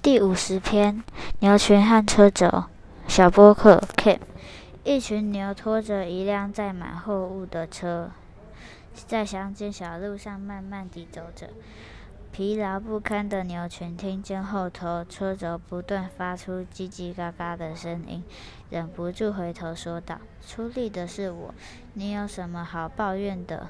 第五十篇：牛群和车轴。小波克 K，一群牛拖着一辆载满货物的车，在乡间小路上慢慢地走着。疲劳不堪的牛群听见后头车轴不断发出叽叽嘎嘎的声音，忍不住回头说道：“出力的是我，你有什么好抱怨的？”